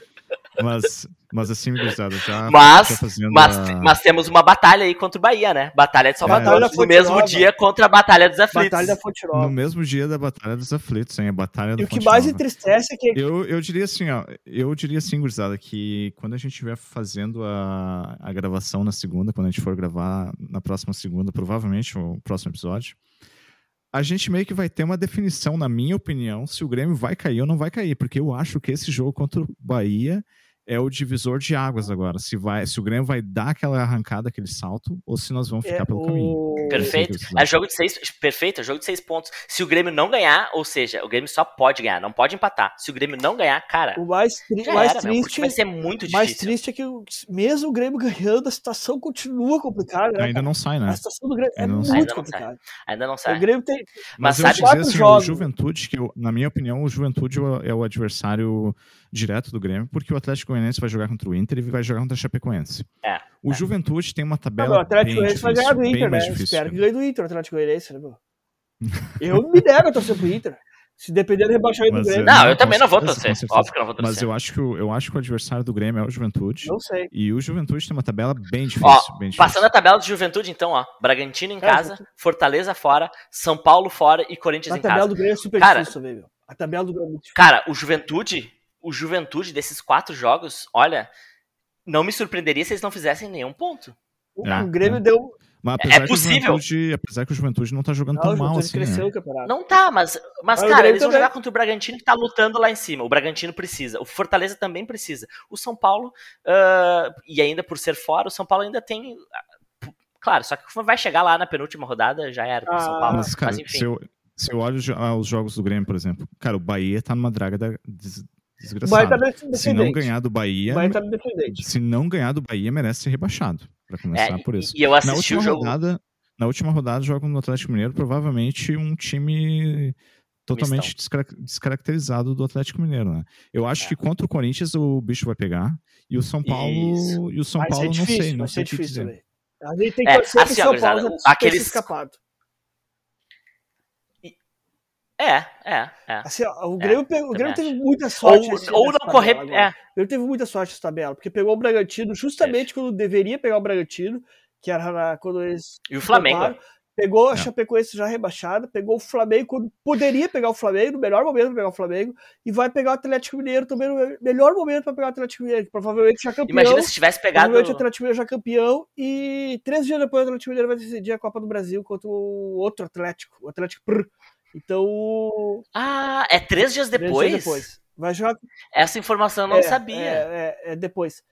mas, mas assim, gurizada, já. Mas, mas, a... mas temos uma batalha aí contra o Bahia, né? Batalha de Salvador. É, no mesmo dia contra a Batalha dos Aflitos. Batalha da Fonte Nova. No mesmo dia da Batalha dos Aflitos, hein? A Batalha da E o que mais entristece é que. Eu, eu diria assim, ó. Eu diria assim, gurizada, que quando a gente estiver fazendo a, a gravação na segunda, quando a gente for gravar na próxima segunda, provavelmente, o próximo episódio a gente meio que vai ter uma definição, na minha opinião, se o Grêmio vai cair ou não vai cair, porque eu acho que esse jogo contra o Bahia é o divisor de águas agora. Se, vai, se o Grêmio vai dar aquela arrancada, aquele salto, ou se nós vamos ficar é, pelo o... caminho. Perfeito. É jogo de seis. Perfeito, é jogo de seis pontos. Se o Grêmio não ganhar, ou seja, o Grêmio só pode ganhar, não pode empatar. Se o Grêmio não ganhar, cara. O mais, tri mais era, triste. Meu, vai ser muito difícil. mais triste é que mesmo o Grêmio (laughs) ganhando, a situação continua complicada. Né, Ainda não sai, né? A situação do Grêmio é Ainda é muito complicada. Ainda não sai. O Grêmio tem. Mas, Mas sabe, quatro assim, jogos. o Juventude, que eu, na minha opinião, o Juventude é o adversário direto do Grêmio, porque o Atlético Goianiense vai jogar contra o Inter e vai jogar contra o Chapecoense. É. O é. Juventude tem uma tabela. o Atlético Goianiense vai ganhar do Inter, né? Espero que ganhe do Inter, o Atlético Goianiense, né, meu? Eu me (laughs) nego a torcer pro Inter. Se depender do rebaixamento do Grêmio. Não, eu também não vou torcer. Óbvio que não vou torcer. Mas eu acho, que o, eu acho que o adversário do Grêmio é o Juventude. Não sei. E o Juventude tem uma tabela bem difícil. Ó, bem difícil. Passando a tabela do Juventude, então, ó. Bragantino em é, casa, Fortaleza fora, São Paulo fora e Corinthians em casa. A tabela do Grêmio é super cara, difícil meu. A tabela do Grêmio é muito difícil. Cara, o Juventude, o Juventude desses quatro jogos, olha, não me surpreenderia se eles não fizessem nenhum ponto. É, o Grêmio é. deu. Mas é possível. apesar que o Juventude não tá jogando não, tão mal assim. Cresceu né? o campeonato. Não tá, mas, mas, mas cara, eles vão jogar contra o Bragantino que tá lutando lá em cima. O Bragantino precisa. O Fortaleza também precisa. O São Paulo, uh, e ainda por ser fora, o São Paulo ainda tem. Claro, só que vai chegar lá na penúltima rodada, já era pro ah, São Paulo. Mas, cara, mas enfim. Se eu, se eu olho os jogos do Grêmio, por exemplo, cara, o Bahia tá numa draga da, desgraçado. Tá se não ganhar do Bahia, tá se não ganhar do Bahia, merece ser rebaixado, para começar é, por isso. E eu assisti na última o jogo... rodada, na última rodada joga no Atlético Mineiro, provavelmente um time totalmente descar descaracterizado do Atlético Mineiro, né? Eu acho é. que contra o Corinthians o bicho vai pegar e o São Paulo isso. e o São vai Paulo não difícil, sei, não sei o que difícil, dizer. A gente tem que é, torcer assim, São Paulo aqueles... escapado. É, é, é. Assim, ó, o Grêmio, é, o Grêmio teve muita sorte. Ou, ou não correr. É. O Grêmio teve muita sorte nessa tabela, porque pegou o Bragantino justamente é. quando deveria pegar o Bragantino, que era quando eles. E o Flamengo. Pegou a Chapecoense já rebaixada, pegou o Flamengo quando poderia pegar o Flamengo, no melhor momento para pegar o Flamengo, e vai pegar o Atlético Mineiro também no melhor momento para pegar o Atlético Mineiro, que provavelmente já campeão. Imagina se tivesse pegado. Provavelmente o Atlético Mineiro já campeão, e três dias depois o Atlético Mineiro vai decidir a Copa do Brasil contra o outro Atlético, o Atlético Prr. Então. Ah, é três dias depois? Três dias depois. Vai jogar. Essa informação eu não é, sabia. É, é, é depois.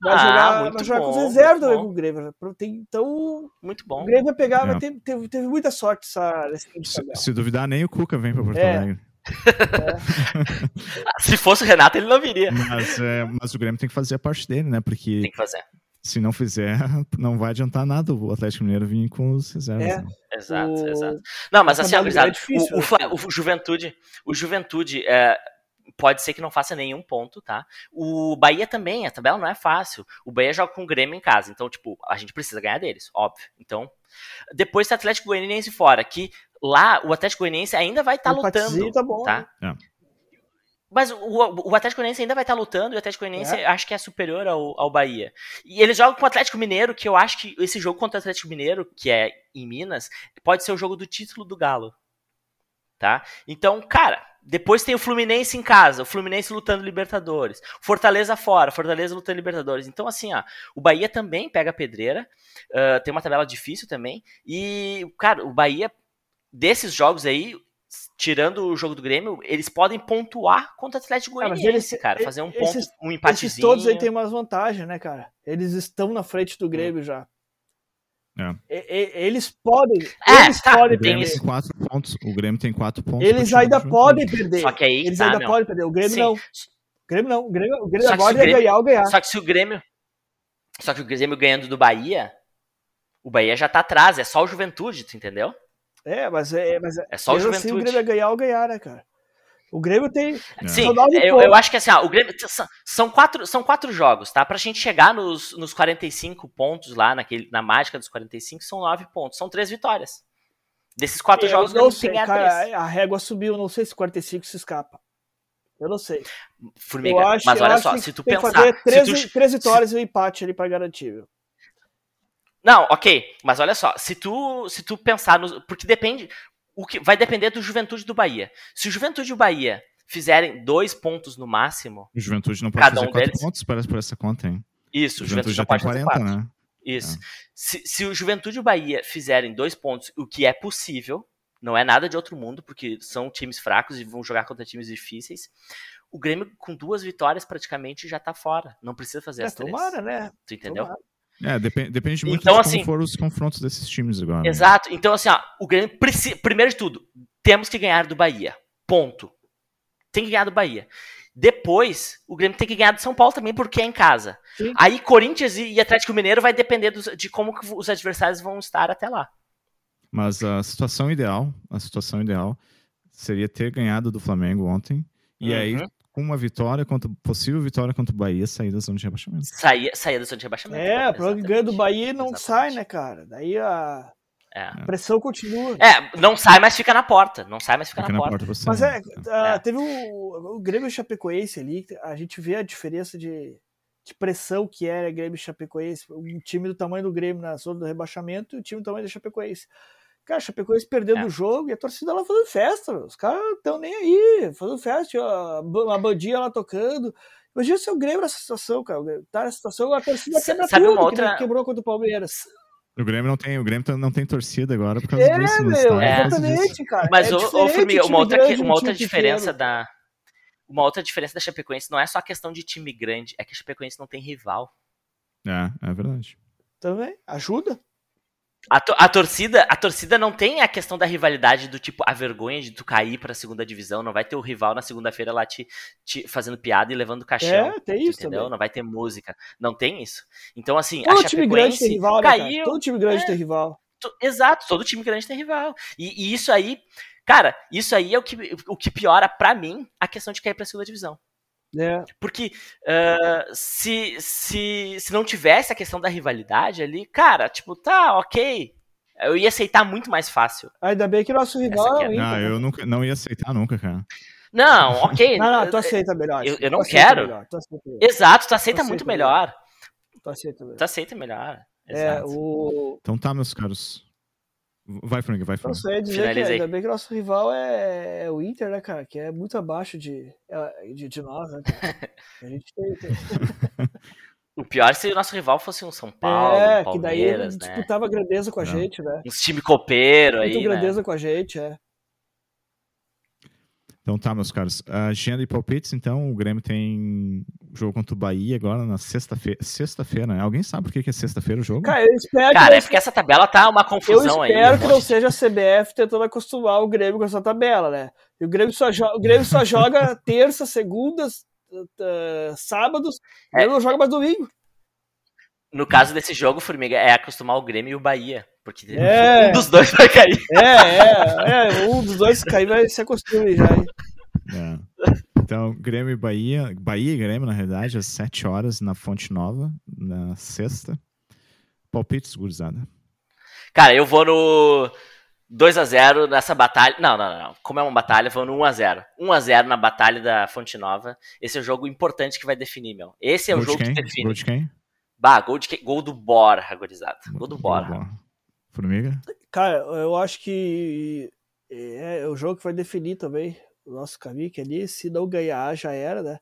Vai ah, jogar, muito vai jogar bom, com os reservas também com o Grêmio. Então, muito bom. O Grêmio vai pegar, é. vai ter, teve, teve muita sorte essa, nesse se, se, duvidar, nem o Cuca vem para Porto é. Alegre. É. (laughs) se fosse o Renato, ele não viria. Mas, é, mas o Grêmio tem que fazer a parte dele, né? Porque tem que fazer. Se não fizer, (laughs) não vai adiantar nada o Atlético Mineiro vir com os reservas. É. Né? Exato, o... exato. Não, mas assim, é difícil, o, o, o, Juventude, o Juventude é, pode ser que não faça nenhum ponto, tá? O Bahia também, a tabela não é fácil. O Bahia joga com o Grêmio em casa, então, tipo, a gente precisa ganhar deles, óbvio. Então, depois tem o Atlético Goianiense fora, que lá o Atlético Goianiense ainda vai estar tá lutando, tá? Bom, tá? Né? É. Mas o, o Atlético Goianiense ainda vai estar lutando e o Atlético Goianiense é. acho que é superior ao, ao Bahia. E eles jogam com o Atlético Mineiro, que eu acho que esse jogo contra o Atlético Mineiro, que é em Minas, pode ser o jogo do título do Galo. Tá? Então, cara, depois tem o Fluminense em casa, o Fluminense lutando Libertadores. Fortaleza fora, Fortaleza lutando Libertadores. Então, assim, ó, o Bahia também pega a pedreira. Uh, tem uma tabela difícil também. E, cara, o Bahia, desses jogos aí, tirando o jogo do Grêmio, eles podem pontuar contra o Atlético Goianiense, eles, cara. Fazer um ponto, esses, um empatezinho. Esses todos aí tem umas vantagens, né, cara? Eles estão na frente do Grêmio hum. já. É. eles podem. É, eles tá, podem o Grêmio perder. tem quatro pontos. O Grêmio tem quatro pontos. Eles ainda podem perder. Só que aí. Eles tá, ainda meu. podem perder. O Grêmio Sim. não. O Grêmio não. O Grêmio, o Grêmio agora ia Grêmio, ganhar ou ganhar. Só que se o Grêmio. Só que o Grêmio ganhando do Bahia. O Bahia já tá atrás. É só o Juventude, tu entendeu? É, mas é. Mas é só o Juventude. Assim, o Grêmio ia ganhar ou ganhar, né, cara? O Grêmio tem. Sim, eu, eu, acho que assim, ó, o Grêmio. São quatro, são quatro jogos, tá? Pra gente chegar nos, nos 45 pontos lá, naquele, na mágica dos 45, são nove pontos. São três vitórias. Desses quatro eu jogos, não sei, cara, três. A régua subiu, não sei se 45 se escapa. Eu não sei. Formiga, acho, mas olha só, se tu pensar. Fazer três, tu, três vitórias se, e um empate ali pra garantir, viu? Não, ok, mas olha só, se tu, se tu pensar no. Porque depende o que vai depender do Juventude do Bahia. Se o Juventude e o Bahia fizerem dois pontos no máximo. O Juventude não pode cada fazer um quatro deles, pontos parece por essa conta, hein? Isso, o Juventude, Juventude já tem 40, né? Isso. É. Se, se o Juventude e o Bahia fizerem dois pontos, o que é possível, não é nada de outro mundo, porque são times fracos e vão jogar contra times difíceis. O Grêmio, com duas vitórias, praticamente já tá fora. Não precisa fazer é, as três. Tomara, né? Tu entendeu? Tomara. É, depende, depende muito então, de como assim, foram os confrontos desses times agora. Né? Exato. Então, assim, ó, o Grêmio precisa. Primeiro de tudo, temos que ganhar do Bahia. Ponto. Tem que ganhar do Bahia. Depois, o Grêmio tem que ganhar do São Paulo também, porque é em casa. Sim. Aí, Corinthians e Atlético Mineiro vai depender dos, de como os adversários vão estar até lá. Mas a situação ideal, a situação ideal seria ter ganhado do Flamengo ontem. E uhum. aí, com uma vitória, contra, possível vitória contra o Bahia, sair da zona de rebaixamento. Sair, sair da zona de rebaixamento. É, para que ganha do Bahia não exatamente. sai, né, cara? Daí a, é. a pressão continua. É, não sai, mas fica na porta. Não sai, mas fica, fica na, na, porta. porta mas é, é. teve o, o Grêmio Chapecoense ali, a gente vê a diferença de, de pressão que era Grêmio Chapecoense. Um time do tamanho do Grêmio na zona do rebaixamento e o time do tamanho do Chapecoense. Cara, a Chapecoense perdendo é. o jogo e a torcida lá fazendo festa. Os caras estão nem aí, fazendo festa, a bandinha lá tocando. Imagina se o Grêmio nessa situação, cara. Tá nessa situação, a torcida quebra Sabe tudo, uma outra... que quebrou contra o Palmeiras. O Grêmio não tem, o Grêmio não tem torcida agora por causa é, disso. Meu, é, exatamente, cara. Mas, é ô, ô Formiga, uma outra, uma outra diferença da. Uma outra diferença da Chapecoense não é só a questão de time grande, é que a Chapecoense não tem rival. É, é verdade. Também, ajuda. A, to a, torcida, a torcida não tem a questão da rivalidade do tipo a vergonha de tu cair pra segunda divisão, não vai ter o rival na segunda-feira lá te, te, fazendo piada e levando caixão. É, tem isso entendeu? Também. Não vai ter música. Não tem isso. Então assim, todo a time grande tem rival, né, caiu, Todo time grande é, tem rival. exato, todo time grande tem rival. E, e, isso aí, cara, isso aí é o que, o que piora para mim a questão de cair pra segunda divisão. É. Porque uh, se, se, se não tivesse a questão da rivalidade ali, cara, tipo, tá, ok. Eu ia aceitar muito mais fácil. Ainda bem que nosso rival é o Inter. Ah, eu nunca, não ia aceitar nunca, cara. Não, (laughs) ok. não, não, tu aceita melhor. Eu, eu não quero. Melhor, tu melhor. Exato, tu aceita, tu muito melhor. melhor. Tu aceita melhor. Tu aceita melhor. É, o... Então tá, meus caros. Vai, Frank, vai, Frank. Não sei dizer que ainda bem que nosso rival é, é, o Inter, né, cara? Que é muito abaixo de, é, de, de nós, né, cara? (laughs) A gente tem... O pior é se o nosso rival fosse um São Paulo, é, que daí ele né? disputava grandeza com a não. gente, né? Um time copeiro aí, Muito grandeza né? com a gente, é. Então tá, meus caros. Agenda e palpites, então, o Grêmio tem jogo contra o Bahia agora na sexta-feira. Sexta-feira, né? Alguém sabe por que é sexta-feira o jogo? Cara, eu espero Cara, é porque essa tabela tá uma confusão aí. Eu espero aí, que não seja a CBF tentando acostumar o Grêmio com essa tabela, né? E o Grêmio só, o Grêmio só (laughs) joga terça, segundas, uh, sábados, é. não joga mais domingo. No caso desse jogo, Formiga, é acostumar o Grêmio e o Bahia. Porque é. um dos dois vai cair. É, é, é. Um dos dois cair vai se acostumar já. É. Então, Grêmio e Bahia. Bahia e Grêmio, na realidade, às 7 horas na Fonte Nova, na sexta. Palpites, gurizada. Cara, eu vou no 2x0 nessa batalha. Não, não, não. Como é uma batalha, vou no 1x0. 1x0 na batalha da Fonte Nova. Esse é o jogo importante que vai definir, meu. Esse é o jogo que define. Gol de quem? Bah, gol, de, gol do Bora, agorizado. Gol do Bora. Formiga? Cara, eu acho que é, é o jogo que vai definir também o nosso caminho, que ali, se não ganhar, já era, né?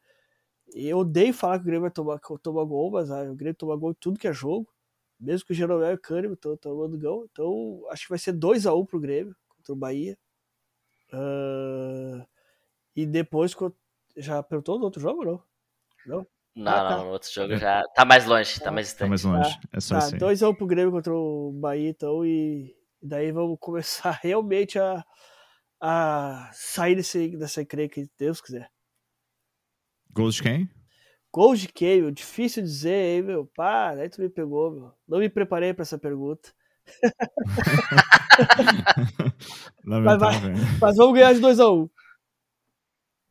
E eu odeio falar que o Grêmio vai tomar, tomar gol, mas ah, o Grêmio toma gol em tudo que é jogo. Mesmo que o Jeromel e o Cânimo estão tomando gol. Então, acho que vai ser 2x1 um pro Grêmio contra o Bahia. Uh, e depois, já perguntou no outro jogo não? Não? Não, ah, tá. não, no outro jogo já tá mais longe, tá mais distante. Tá mais longe, é só tá, isso 2x1 um pro Grêmio contra o Bahia, então, e daí vamos (laughs) começar realmente a, a sair desse, dessa encrenca, se Deus quiser. Gols de quem? Gols de quem, meu? Difícil dizer, hein, meu? Pá, aí tu me pegou, meu. Não me preparei pra essa pergunta. (laughs) (laughs) mas, vai, mas, vamos ganhar de 2x1. Um.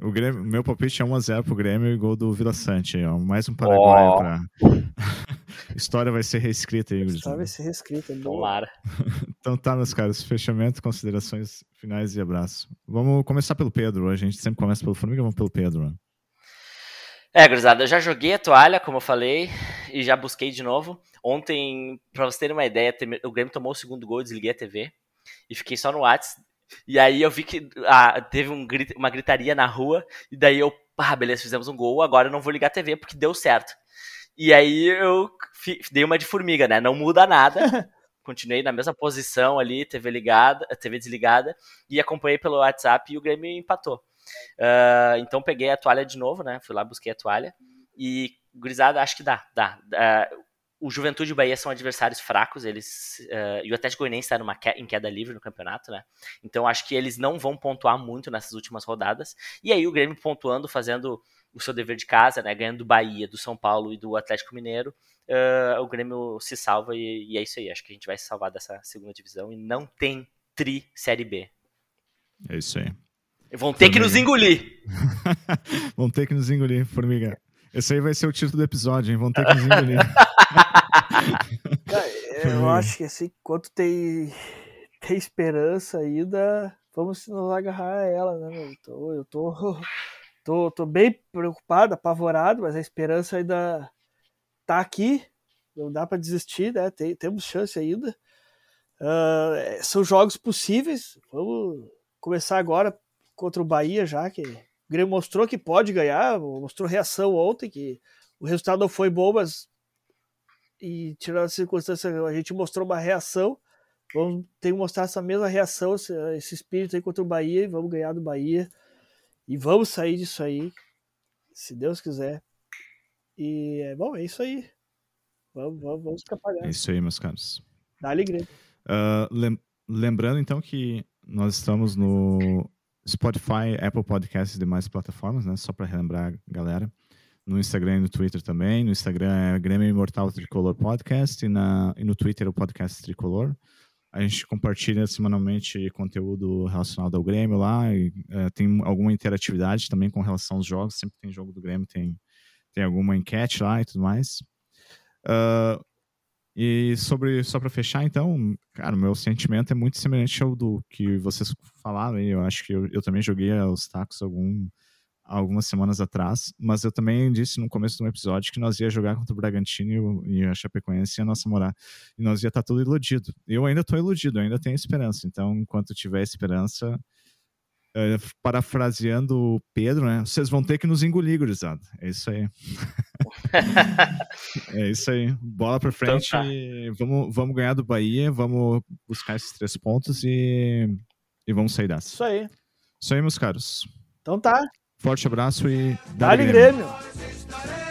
O Grêmio, meu palpite é 1x0 pro Grêmio e gol do Vila Sante. Ó. Mais um Paraguai oh. pra. (laughs) História vai ser reescrita aí, História vai ser reescrita, é Tomara. (laughs) então tá, meus caros. Fechamento, considerações finais e abraço. Vamos começar pelo Pedro. A gente sempre começa pelo Formiga, vamos pelo Pedro. É, gurizada, eu já joguei a toalha, como eu falei, e já busquei de novo. Ontem, pra vocês terem uma ideia, o Grêmio tomou o segundo gol, desliguei a TV e fiquei só no WhatsApp e aí eu vi que ah, teve um, uma gritaria na rua, e daí eu, ah, beleza, fizemos um gol, agora eu não vou ligar a TV porque deu certo. E aí eu dei uma de formiga, né? Não muda nada. (laughs) Continuei na mesma posição ali, TV ligada, TV desligada, e acompanhei pelo WhatsApp e o Grêmio empatou. Uh, então peguei a toalha de novo, né? Fui lá, busquei a toalha. E, gurizada, acho que dá, dá. Uh, o Juventude e o Bahia são adversários fracos, eles uh, e o Atlético Goianiense está numa que, em queda livre no campeonato, né? Então acho que eles não vão pontuar muito nessas últimas rodadas. E aí o Grêmio pontuando, fazendo o seu dever de casa, né? Ganhando do Bahia, do São Paulo e do Atlético Mineiro, uh, o Grêmio se salva e, e, é isso aí. Acho que a gente vai se salvar dessa segunda divisão e não tem tri Série B. É isso aí. Vão ter Formiga. que nos engolir. (laughs) vão ter que nos engolir, Formiga. Esse aí vai ser o título do episódio, hein? Vão ter que nos engolir. (laughs) Cara, eu acho que assim, enquanto tem, tem esperança ainda, vamos nos agarrar a ela, né, meu? Então, eu tô, (laughs) tô, tô bem preocupado, apavorado, mas a esperança ainda tá aqui. Não dá para desistir, né? Tem, temos chance ainda. Uh, são jogos possíveis. Vamos começar agora contra o Bahia, já que o Grêmio mostrou que pode ganhar, mostrou reação ontem, que o resultado não foi bom, mas e tirando a circunstância, a gente mostrou uma reação. Vamos ter que mostrar essa mesma reação, esse, espírito aí contra o Bahia, e vamos ganhar do Bahia. E vamos sair disso aí, se Deus quiser. E, é bom, é isso aí. Vamos, vamos, vamos escapar. É isso aí, meus caros. Dá alegria. Uh, lem lembrando, então, que nós estamos no Spotify, Apple Podcasts e demais plataformas, né? Só para relembrar a galera. No Instagram e no Twitter também. No Instagram é Grêmio Imortal Tricolor Podcast e, na, e no Twitter é o Podcast Tricolor. A gente compartilha semanalmente conteúdo relacionado ao Grêmio lá. E, é, tem alguma interatividade também com relação aos jogos. Sempre tem jogo do Grêmio, tem, tem alguma enquete lá e tudo mais. Uh, E sobre, só para fechar, então, cara, meu sentimento é muito semelhante ao do que vocês falaram. E eu acho que eu, eu também joguei os tacos algum, algumas semanas atrás, mas eu também disse no começo do episódio que nós ia jogar contra o Bragantino e a Chapecoense e a nossa morar. E nós ia estar tá tudo iludido. Eu ainda estou iludido, ainda tenho esperança. Então, enquanto tiver esperança, é, parafraseando o Pedro, né? Vocês vão ter que nos engolir, gurizada. É isso aí. (laughs) é isso aí. Bola pra então frente. Então tá. vamos, vamos ganhar do Bahia, vamos buscar esses três pontos e, e vamos sair dessa. Isso aí. Isso aí, meus caros. Então tá. Forte abraço e. Dá-lhe Grêmio. Grêmio.